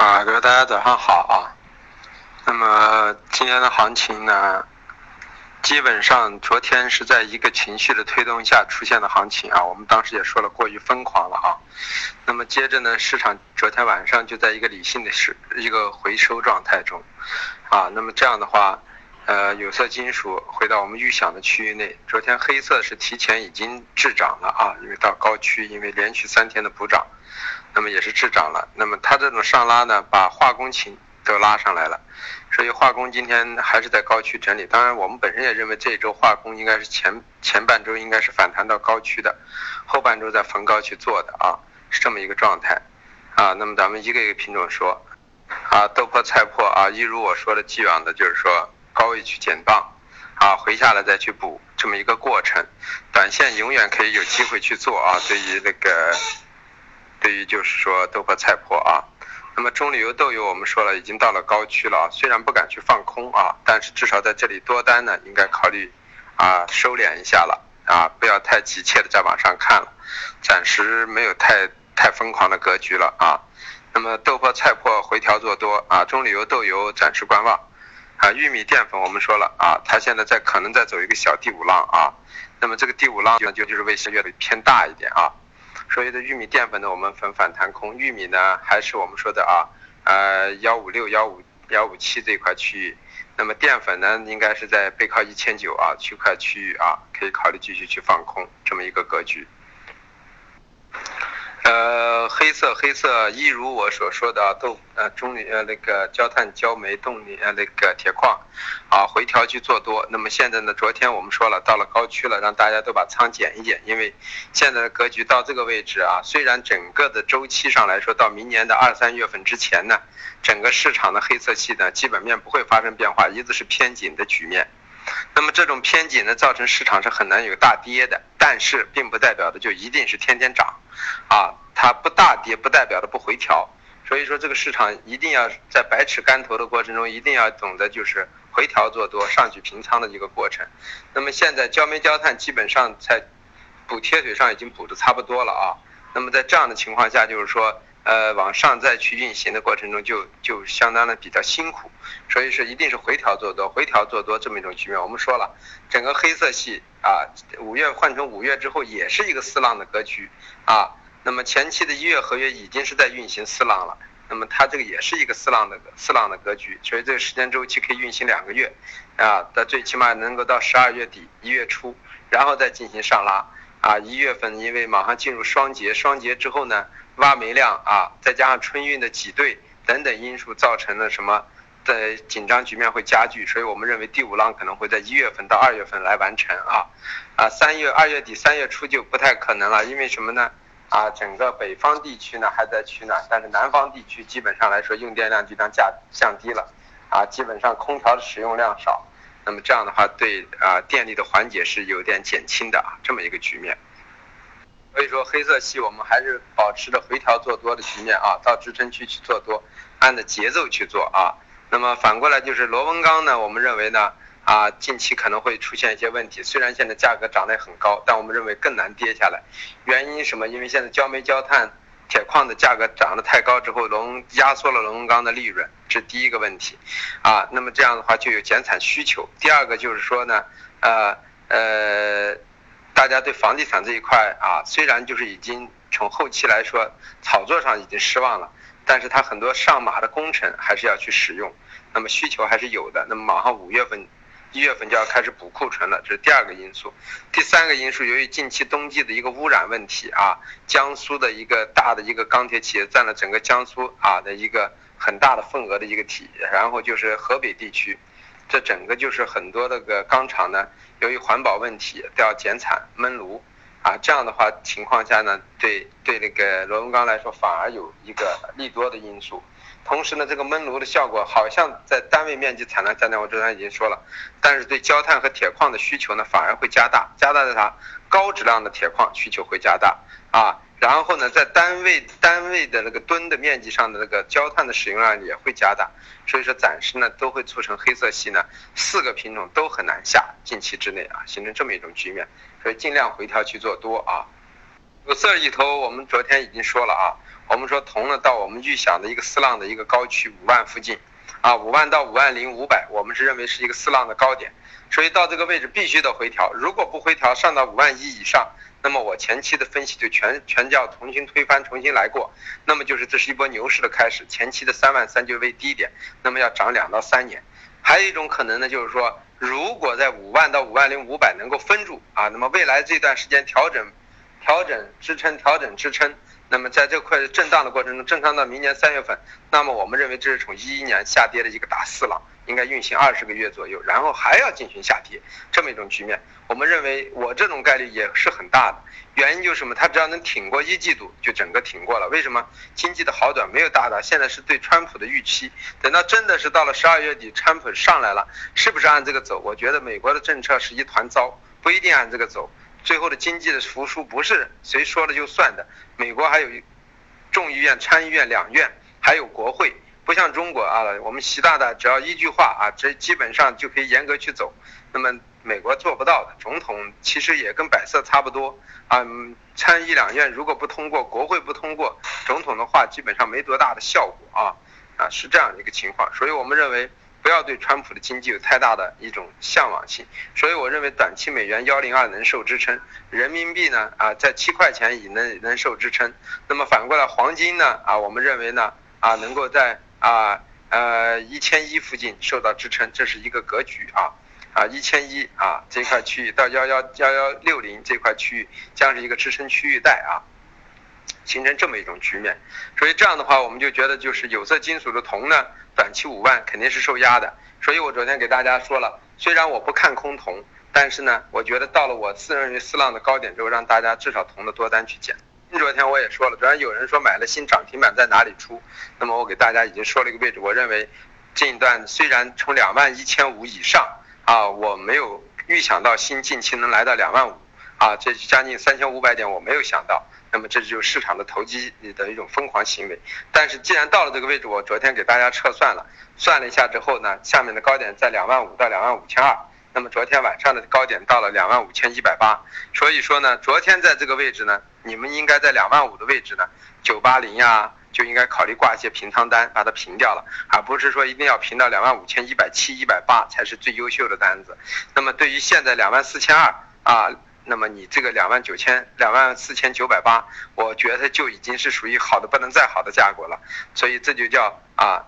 啊，各位大家早上好啊。那么今天的行情呢，基本上昨天是在一个情绪的推动下出现的行情啊。我们当时也说了，过于疯狂了啊。那么接着呢，市场昨天晚上就在一个理性的是一个回收状态中啊。那么这样的话，呃，有色金属回到我们预想的区域内。昨天黑色是提前已经滞涨了啊，因为到高区，因为连续三天的补涨。那么也是滞涨了，那么它这种上拉呢，把化工情都拉上来了，所以化工今天还是在高区整理。当然，我们本身也认为这一周化工应该是前前半周应该是反弹到高区的，后半周再逢高去做的啊，是这么一个状态啊。那么咱们一个一个品种说啊，豆粕、菜粕啊，一如我说的既往的，就是说高位去减磅啊，回下来再去补这么一个过程。短线永远可以有机会去做啊，对于那个。对于就是说豆粕菜粕啊，那么中榈油豆油我们说了已经到了高区了啊，虽然不敢去放空啊，但是至少在这里多单呢应该考虑啊收敛一下了啊，不要太急切的再往上看了，暂时没有太太疯狂的格局了啊。那么豆粕菜粕回调做多啊，中榈油豆油暂时观望啊，玉米淀粉我们说了啊，它现在在可能在走一个小第五浪啊，那么这个第五浪就就是为十月的偏大一点啊。所以的玉米淀粉呢，我们分反弹空。玉米呢，还是我们说的啊，呃，幺五六、幺五幺五七这一块区域。那么淀粉呢，应该是在背靠一千九啊区块区域啊，可以考虑继续去放空这么一个格局。呃，黑色黑色，一如我所说的豆呃中呃那个焦炭焦煤动力呃那个铁矿，啊回调去做多。那么现在呢，昨天我们说了到了高区了，让大家都把仓减一减，因为现在的格局到这个位置啊，虽然整个的周期上来说，到明年的二三月份之前呢，整个市场的黑色系呢基本面不会发生变化，一直是偏紧的局面。那么这种偏紧呢，造成市场是很难有大跌的，但是并不代表的就一定是天天涨，啊，它不大跌不代表的不回调，所以说这个市场一定要在百尺竿头的过程中，一定要懂得就是回调做多，上去平仓的一个过程。那么现在焦煤焦炭基本上在补贴腿上已经补的差不多了啊，那么在这样的情况下，就是说。呃，往上再去运行的过程中，就就相当的比较辛苦，所以说一定是回调做多，回调做多这么一种局面。我们说了，整个黑色系啊，五月换成五月之后，也是一个四浪的格局啊。那么前期的一月合约已经是在运行四浪了，那么它这个也是一个四浪的四浪的格局，所以这个时间周期可以运行两个月啊，到最起码能够到十二月底一月初，然后再进行上拉啊。一月份因为马上进入双节，双节之后呢？挖煤量啊，再加上春运的挤兑等等因素，造成了什么的紧张局面会加剧，所以我们认为第五浪可能会在一月份到二月份来完成啊，啊三月二月底三月初就不太可能了，因为什么呢？啊整个北方地区呢还在取暖，但是南方地区基本上来说用电量就将降降低了，啊基本上空调的使用量少，那么这样的话对啊电力的缓解是有点减轻的啊这么一个局面。所以说黑色系我们还是保持着回调做多的局面啊，到支撑区去做多，按着节奏去做啊。那么反过来就是螺纹钢呢，我们认为呢啊，近期可能会出现一些问题。虽然现在价格涨得很高，但我们认为更难跌下来。原因什么？因为现在焦煤、焦炭、铁矿的价格涨得太高之后，龙压缩了螺纹钢的利润，这第一个问题啊。那么这样的话就有减产需求。第二个就是说呢，呃呃。大家对房地产这一块啊，虽然就是已经从后期来说炒作上已经失望了，但是它很多上马的工程还是要去使用，那么需求还是有的。那么马上五月份、一月份就要开始补库存了，这是第二个因素。第三个因素，由于近期冬季的一个污染问题啊，江苏的一个大的一个钢铁企业占了整个江苏啊的一个很大的份额的一个体，然后就是河北地区。这整个就是很多那个钢厂呢，由于环保问题都要减产焖炉，啊，这样的话情况下呢，对对那个螺纹钢来说反而有一个利多的因素。同时呢，这个焖炉的效果好像在单位面积产量下降，我之前已经说了，但是对焦炭和铁矿的需求呢反而会加大，加大的啥？高质量的铁矿需求会加大啊。然后呢，在单位单位的那个吨的面积上的那个焦炭的使用量也会加大，所以说暂时呢都会促成黑色系呢四个品种都很难下，近期之内啊形成这么一种局面，所以尽量回调去做多啊。有色里头我们昨天已经说了啊，我们说铜呢到我们预想的一个四浪的一个高区五万附近，啊五万到五万零五百，我们是认为是一个四浪的高点，所以到这个位置必须得回调，如果不回调上到五万一以上，那么我前期的分析就全全叫重新推翻，重新来过，那么就是这是一波牛市的开始，前期的三万三就为低点，那么要涨两到三年，还有一种可能呢就是说，如果在五万到五万零五百能够分住啊，那么未来这段时间调整。调整支撑，调整支撑。那么在这块震荡的过程中，震荡到明年三月份，那么我们认为这是从一一年下跌的一个大四浪，应该运行二十个月左右，然后还要进行下跌，这么一种局面。我们认为我这种概率也是很大的。原因就是什么？它只要能挺过一季度，就整个挺过了。为什么？经济的好转没有大的，现在是对川普的预期。等到真的是到了十二月底，川普上来了，是不是按这个走？我觉得美国的政策是一团糟，不一定按这个走。最后的经济的复苏不是谁说了就算的，美国还有众议院、参议院两院，还有国会，不像中国啊，我们习大大只要一句话啊，这基本上就可以严格去走。那么美国做不到的，总统其实也跟摆设差不多啊，参议两院如果不通过，国会不通过，总统的话基本上没多大的效果啊，啊是这样一个情况，所以我们认为。不要对川普的经济有太大的一种向往性，所以我认为短期美元幺零二能受支撑，人民币呢啊在七块钱以内能受支撑。那么反过来黄金呢啊我们认为呢啊能够在啊呃一千一附近受到支撑，这是一个格局啊啊一千一啊这块区域到幺幺幺幺六零这块区域将是一个支撑区域带啊，形成这么一种局面。所以这样的话我们就觉得就是有色金属的铜呢。短期五万肯定是受压的，所以我昨天给大家说了，虽然我不看空铜，但是呢，我觉得到了我自认为四浪的高点之后，让大家至少铜的多单去减。昨天我也说了，昨天有人说买了新涨停板在哪里出，那么我给大家已经说了一个位置，我认为这一段虽然从两万一千五以上啊，我没有预想到新近期能来到两万五啊，这将近三千五百点我没有想到。那么这就是市场的投机的一种疯狂行为。但是既然到了这个位置，我昨天给大家测算了，算了一下之后呢，下面的高点在两万五到两万五千二。那么昨天晚上的高点到了两万五千一百八。所以说呢，昨天在这个位置呢，你们应该在两万五的位置呢，九八零呀，就应该考虑挂一些平仓单，把它平掉了，而不是说一定要平到两万五千一百七、一百八才是最优秀的单子。那么对于现在两万四千二啊。那么你这个两万九千两万四千九百八，我觉得就已经是属于好的不能再好的价格了，所以这就叫啊，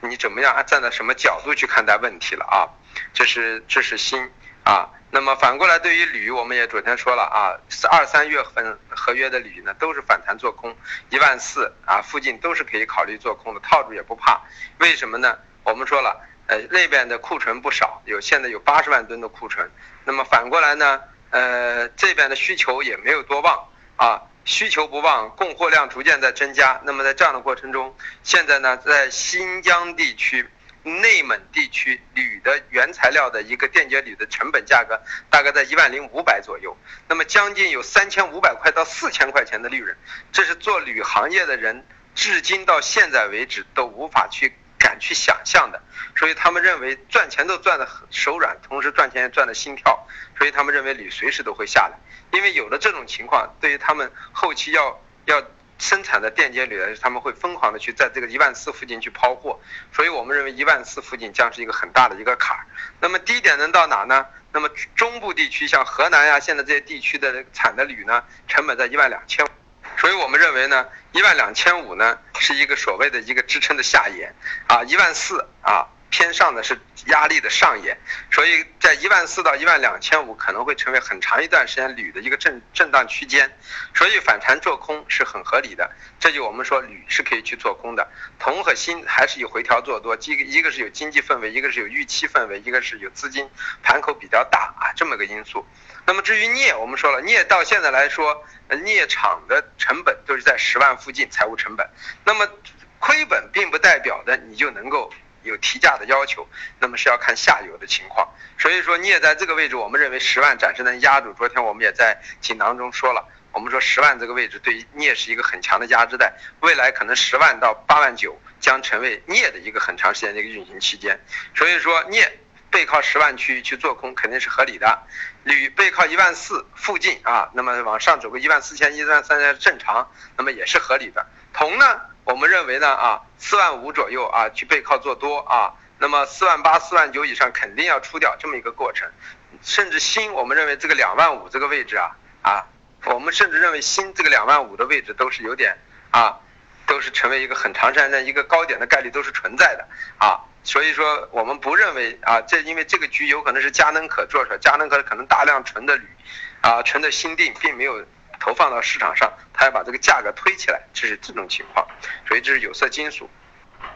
你怎么样站在什么角度去看待问题了啊？这是这是锌啊。那么反过来对于铝，我们也昨天说了啊，二三月份合约的铝呢都是反弹做空，一万四啊附近都是可以考虑做空的，套住也不怕。为什么呢？我们说了，呃那边的库存不少，有现在有八十万吨的库存。那么反过来呢？呃，这边的需求也没有多旺啊，需求不旺，供货量逐渐在增加。那么在这样的过程中，现在呢，在新疆地区、内蒙地区，铝的原材料的一个电解铝的成本价格大概在一万零五百左右，那么将近有三千五百块到四千块钱的利润，这是做铝行业的人至今到现在为止都无法去。敢去想象的，所以他们认为赚钱都赚得很手软，同时赚钱也赚得心跳，所以他们认为铝随时都会下来，因为有了这种情况，对于他们后期要要生产的电解铝，他们会疯狂的去在这个一万四附近去抛货，所以我们认为一万四附近将是一个很大的一个坎儿。那么低点能到哪呢？那么中部地区像河南呀，现在这些地区的产的铝呢，成本在一万两千。所以我们认为呢，一万两千五呢是一个所谓的一个支撑的下沿，啊，一万四啊偏上的是压力的上沿，所以在一万四到一万两千五可能会成为很长一段时间铝的一个震震荡区间，所以反弹做空是很合理的。这就我们说铝是可以去做空的，铜和锌还是有回调做多，一个一个是有经济氛围，一个是有预期氛围，一个是有资金盘口比较大啊这么个因素。那么至于镍，我们说了，镍到现在来说，镍厂的成本都是在十万附近，财务成本。那么亏本并不代表的你就能够有提价的要求，那么是要看下游的情况。所以说镍在这个位置，我们认为十万暂时能压住。昨天我们也在锦囊中说了，我们说十万这个位置对于镍是一个很强的压制带，未来可能十万到八万九将成为镍的一个很长时间的一个运行期间。所以说镍。背靠十万区域去做空肯定是合理的，铝背靠一万四附近啊，那么往上走个一万四千、一万三千正常，那么也是合理的。铜呢，我们认为呢啊，四万五左右啊去背靠做多啊，那么四万八、四万九以上肯定要出掉这么一个过程，甚至锌，我们认为这个两万五这个位置啊啊，我们甚至认为锌这个两万五的位置都是有点啊，都是成为一个很长时间的一个高点的概率都是存在的啊。所以说，我们不认为啊，这因为这个局有可能是佳能可做出来，佳能可可能大量存的铝，啊，存的锌锭并没有投放到市场上，它要把这个价格推起来，这是这种情况，所以这是有色金属。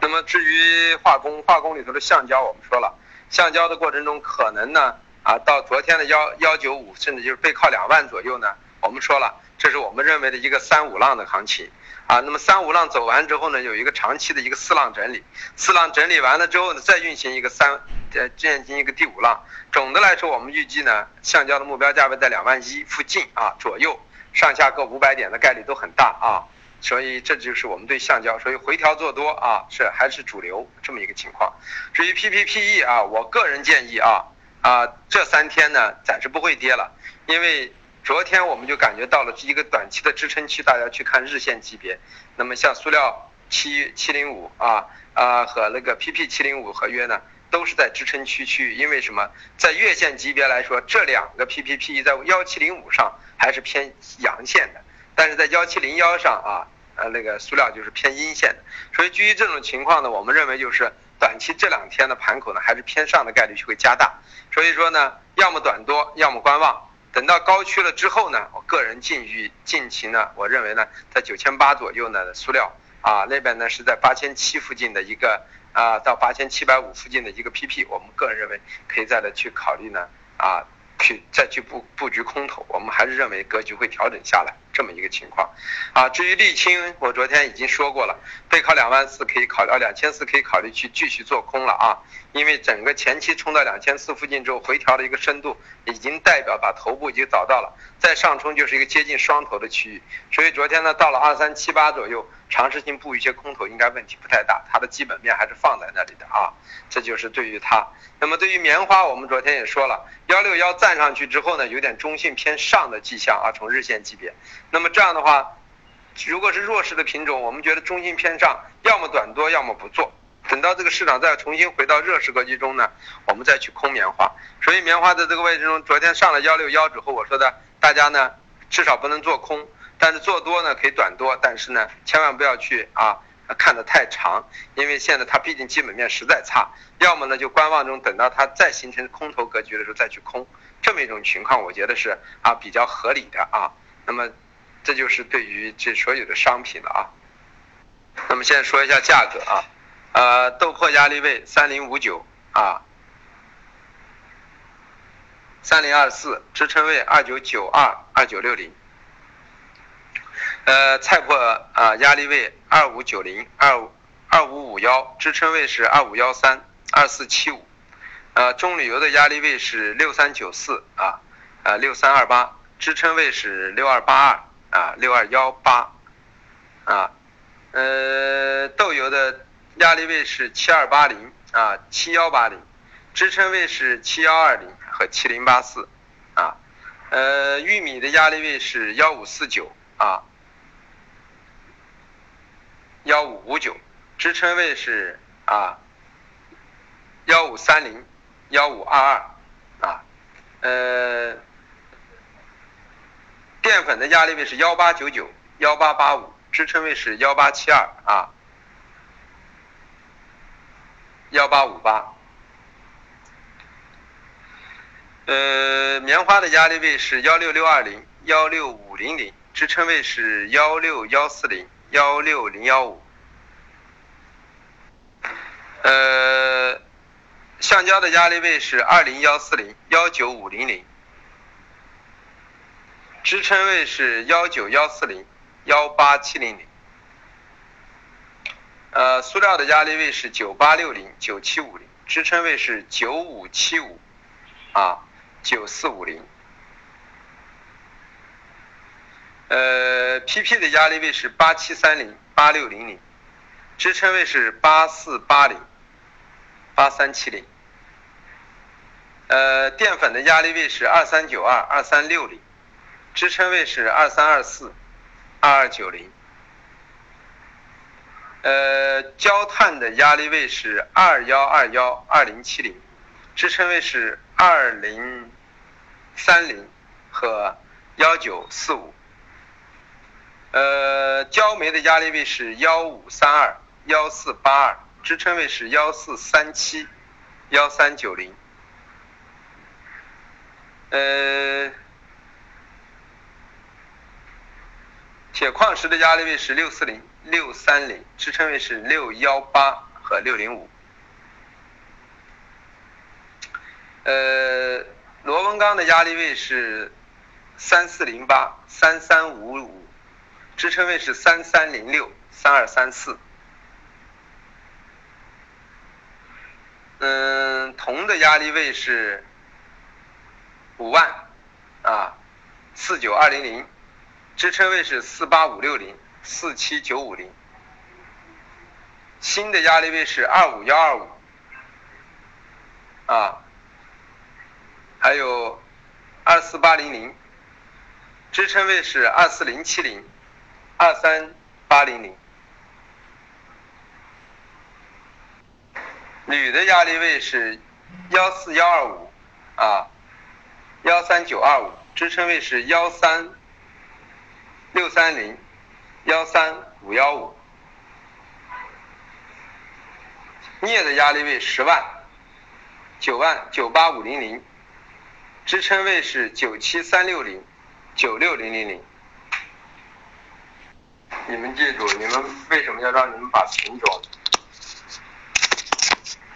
那么至于化工，化工里头的橡胶，我们说了，橡胶的过程中可能呢，啊，到昨天的幺幺九五，甚至就是背靠两万左右呢，我们说了，这是我们认为的一个三五浪的行情。啊，那么三五浪走完之后呢，有一个长期的一个四浪整理，四浪整理完了之后呢，再运行一个三，呃，进行一个第五浪。总的来说，我们预计呢，橡胶的目标价位在两万一附近啊左右，上下各五百点的概率都很大啊，所以这就是我们对橡胶，所以回调做多啊是还是主流这么一个情况。至于 PPPE 啊，我个人建议啊啊这三天呢暂时不会跌了，因为。昨天我们就感觉到了一个短期的支撑区，大家去看日线级别。那么像塑料七七零五啊啊和那个 PP 七零五合约呢，都是在支撑区区域。因为什么？在月线级别来说，这两个 PPPE 在幺七零五上还是偏阳线的，但是在幺七零幺上啊呃那个塑料就是偏阴线的。所以基于这种情况呢，我们认为就是短期这两天的盘口呢还是偏上的概率就会加大。所以说呢，要么短多，要么观望。等到高区了之后呢，我个人近于近期呢，我认为呢，在九千八左右呢，塑料啊那边呢是在八千七附近的一个啊到八千七百五附近的一个 PP，我们个人认为可以再来去考虑呢啊。去再去布布局空头，我们还是认为格局会调整下来。这么一个情况，啊，至于沥青，我昨天已经说过了，背靠两万四可以考虑，啊，两千四可以考虑去继续做空了啊，因为整个前期冲到两千四附近之后，回调的一个深度已经代表把头部已经找到了，再上冲就是一个接近双头的区域，所以昨天呢到了二三七八左右，尝试性布一些空头应该问题不太大，它的基本面还是放在那里的啊，这就是对于它。那么对于棉花，我们昨天也说了，幺六幺站上去之后呢，有点中性偏上的迹象啊，从日线级别。那么这样的话，如果是弱势的品种，我们觉得中性偏上，要么短多，要么不做。等到这个市场再重新回到热势格局中呢，我们再去空棉花。所以棉花的这个位置中，昨天上了幺六幺之后，我说的大家呢，至少不能做空，但是做多呢可以短多，但是呢，千万不要去啊。看得太长，因为现在它毕竟基本面实在差，要么呢就观望中，等到它再形成空头格局的时候再去空，这么一种情况，我觉得是啊比较合理的啊。那么这就是对于这所有的商品了啊。那么现在说一下价格啊，呃，豆粕压力位三零五九啊，三零二四支撑位二九九二二九六零。呃，菜粕啊，压力位二五九零二五二五五幺，支撑位是二五幺三二四七五。呃，棕榈油的压力位是六三九四啊，呃六三二八，支撑位是六二八二啊六二幺八啊。呃，豆油的压力位是七二八零啊七幺八零，支撑位是七幺二零和七零八四啊。呃，玉米的压力位是幺五四九啊。幺五五九，支撑位是啊幺五三零，幺五二二啊，呃，淀粉的压力位是幺八九九，幺八八五，支撑位是幺八七二啊，幺八五八。呃，棉花的压力位是幺六六二零，幺六五零零，支撑位是幺六幺四零。幺六零幺五，呃，橡胶的压力位是二零幺四零幺九五零零，支撑位是幺九幺四零幺八七零零，呃，塑料的压力位是九八六零九七五零，支撑位是九五七五。啊九四五零。呃，PP 的压力位是八七三零八六零零，支撑位是八四八零八三七零。呃，淀粉的压力位是二三九二、二三六零，支撑位是二三二四、二二九零。呃，焦炭的压力位是二幺二幺、二零七零，支撑位是二零三零和幺九四五。呃，焦煤的压力位是幺五三二、幺四八二，支撑位是幺四三七、幺三九零。呃，铁矿石的压力位是六四零、六三零，支撑位是六幺八和六零五。呃，螺纹钢的压力位是三四零八、三三五五，支撑位是三三零六、三二三四。嗯，铜的压力位是。五万，啊，四九二零零，支撑位是四八五六零，四七九五零。新的压力位是二五幺二五，啊，还有二四八零零，支撑位是二四零七零，二三八零零。铝的压力位是幺四幺二五，啊。幺三九二五，支撑位是幺三六三零，幺三五幺五。镍的压力位十万，九万九八五零零，支撑位是九七三六零，九六零零零。你们记住，你们为什么要让你们把品种？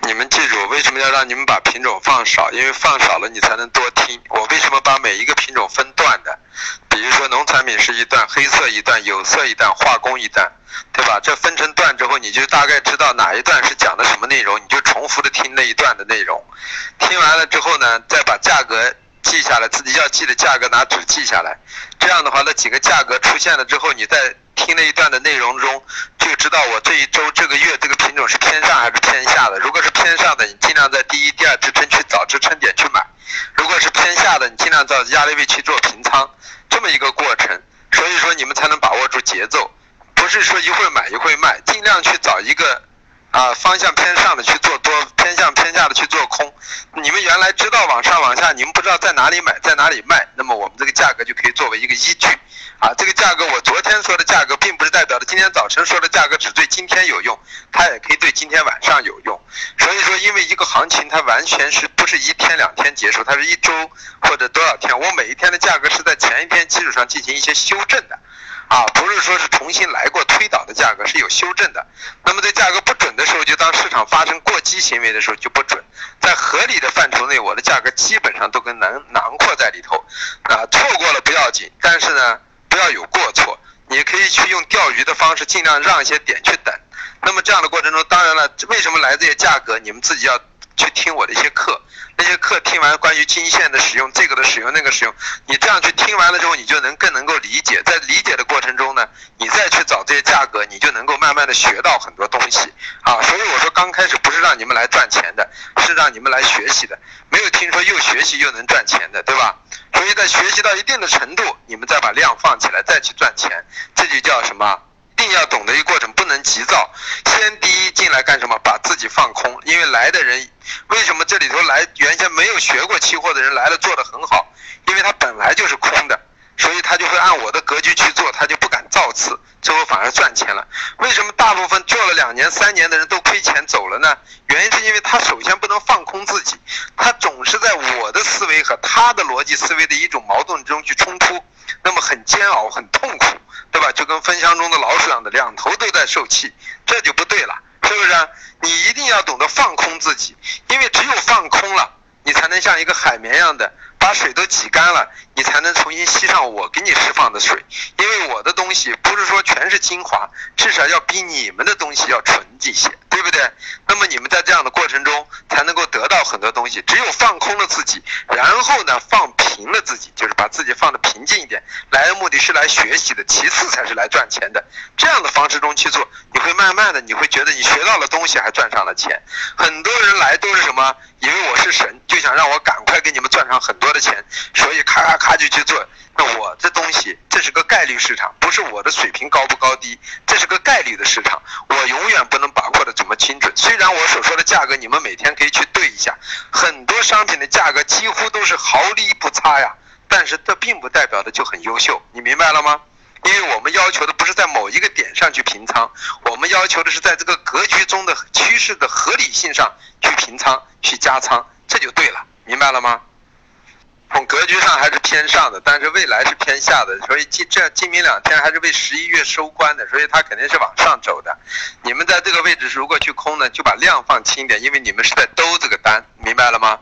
你们记住，为什么要让你们把品种放少？因为放少了，你才能多听。我为什么把每一个品种分段的？比如说，农产品是一段，黑色一段，有色一段，化工一段，对吧？这分成段之后，你就大概知道哪一段是讲的什么内容，你就重复的听那一段的内容。听完了之后呢，再把价格记下来，自己要记的价格拿纸记下来。这样的话，那几个价格出现了之后，你再听那一段的内容中。就知道我这一周、这个月这个品种是偏上还是偏下的。如果是偏上的，你尽量在第一、第二支撑去找支撑点去买；如果是偏下的，你尽量找压力位去做平仓。这么一个过程，所以说你们才能把握住节奏，不是说一会买一会卖，尽量去找一个啊方向偏上的去做多，偏向偏下的去做空。你们原来知道往上往下，你们不知道在哪里买，在哪里卖，那么我们这个价格就可以作为一个依据。啊，这个价格我昨天说的价格，并不是代表的今天早晨说的价格只对今天有用，它也可以对今天晚上有用。所以说，因为一个行情它完全是不是一天两天结束，它是一周或者多少天，我每一天的价格是在前一天基础上进行一些修正的，啊，不是说是重新来过推导的价格是有修正的。那么在价格不准的时候，就当市场发生过激行为的时候就不准。在合理的范畴内，我的价格基本上都跟囊囊括在里头，啊，错过了不要紧，但是呢。不要有过错，你可以去用钓鱼的方式，尽量让一些点去等。那么这样的过程中，当然了，为什么来这些价格，你们自己要去听我的一些课。那些课听完关于金线的使用，这个的使用，那个使用，你这样去听完了之后，你就能更能够理解。在理解的过程中呢，你再去找这些价格，你就能够慢慢的学到很多东西啊。所以我说刚开始不是让你们来赚钱的，是让你们来学习的。没有听说又学习又能赚钱的，对吧？所以在学习到一定的程度，你们再把量放起来，再去赚钱，这就叫什么？一定要懂得一个过程，不能急躁。先第一进来干什么？把自己放空。因为来的人，为什么这里头来原先没有学过期货的人来了做的很好？因为他本来就是空的，所以他就会按我的格局去做，他就不敢造次，最后反而赚钱了。为什么大部分做了两年、三年的人都亏钱走了呢？原因是因为他首先不能放空自己，他总是在我的思维和他的逻辑思维的一种矛盾中去冲突，那么很煎熬、很痛苦。对吧？就跟分箱中的老鼠一样的，两头都在受气，这就不对了，是不是？你一定要懂得放空自己，因为只有放空了，你才能像一个海绵一样的把水都挤干了，你才能重新吸上我给你释放的水。因为我的东西不是说全是精华，至少要比你们的东西要纯一些，对不对？那么你们在这样的过程中才能够得到很多东西。只有放空了自己，然后呢，放平了自己，就是把自己放的平静一点。来的目的是来学习的，其次才是来赚钱的。这样的方式中去做，你会慢慢的，你会觉得你学到。了东西还赚上了钱。很多人来都是什么？以为我是神，就想让我赶快给你们赚上很多的钱，所以咔咔咔就去做。那我这东西，这是个概率市场，不是我的水平高不高低，这是个概率的市场，我永远不能把握的怎么精准。虽然我所说的价格，你们每天可以去对一下，很多商品的价格几乎都是毫厘不差呀，但是这并不代表的就很优秀，你明白了吗？因为我们要求的不是在某一个点上去平仓，我们要求的是在这个格局中的趋势的合理性上去平仓、去加仓，这就对了，明白了吗？从格局上还是偏上的，但是未来是偏下的，所以今这今明两天还是为十一月收官的，所以它肯定是往上走的。你们在这个位置如果去空呢，就把量放轻点，因为你们是在兜这个单，明白了吗？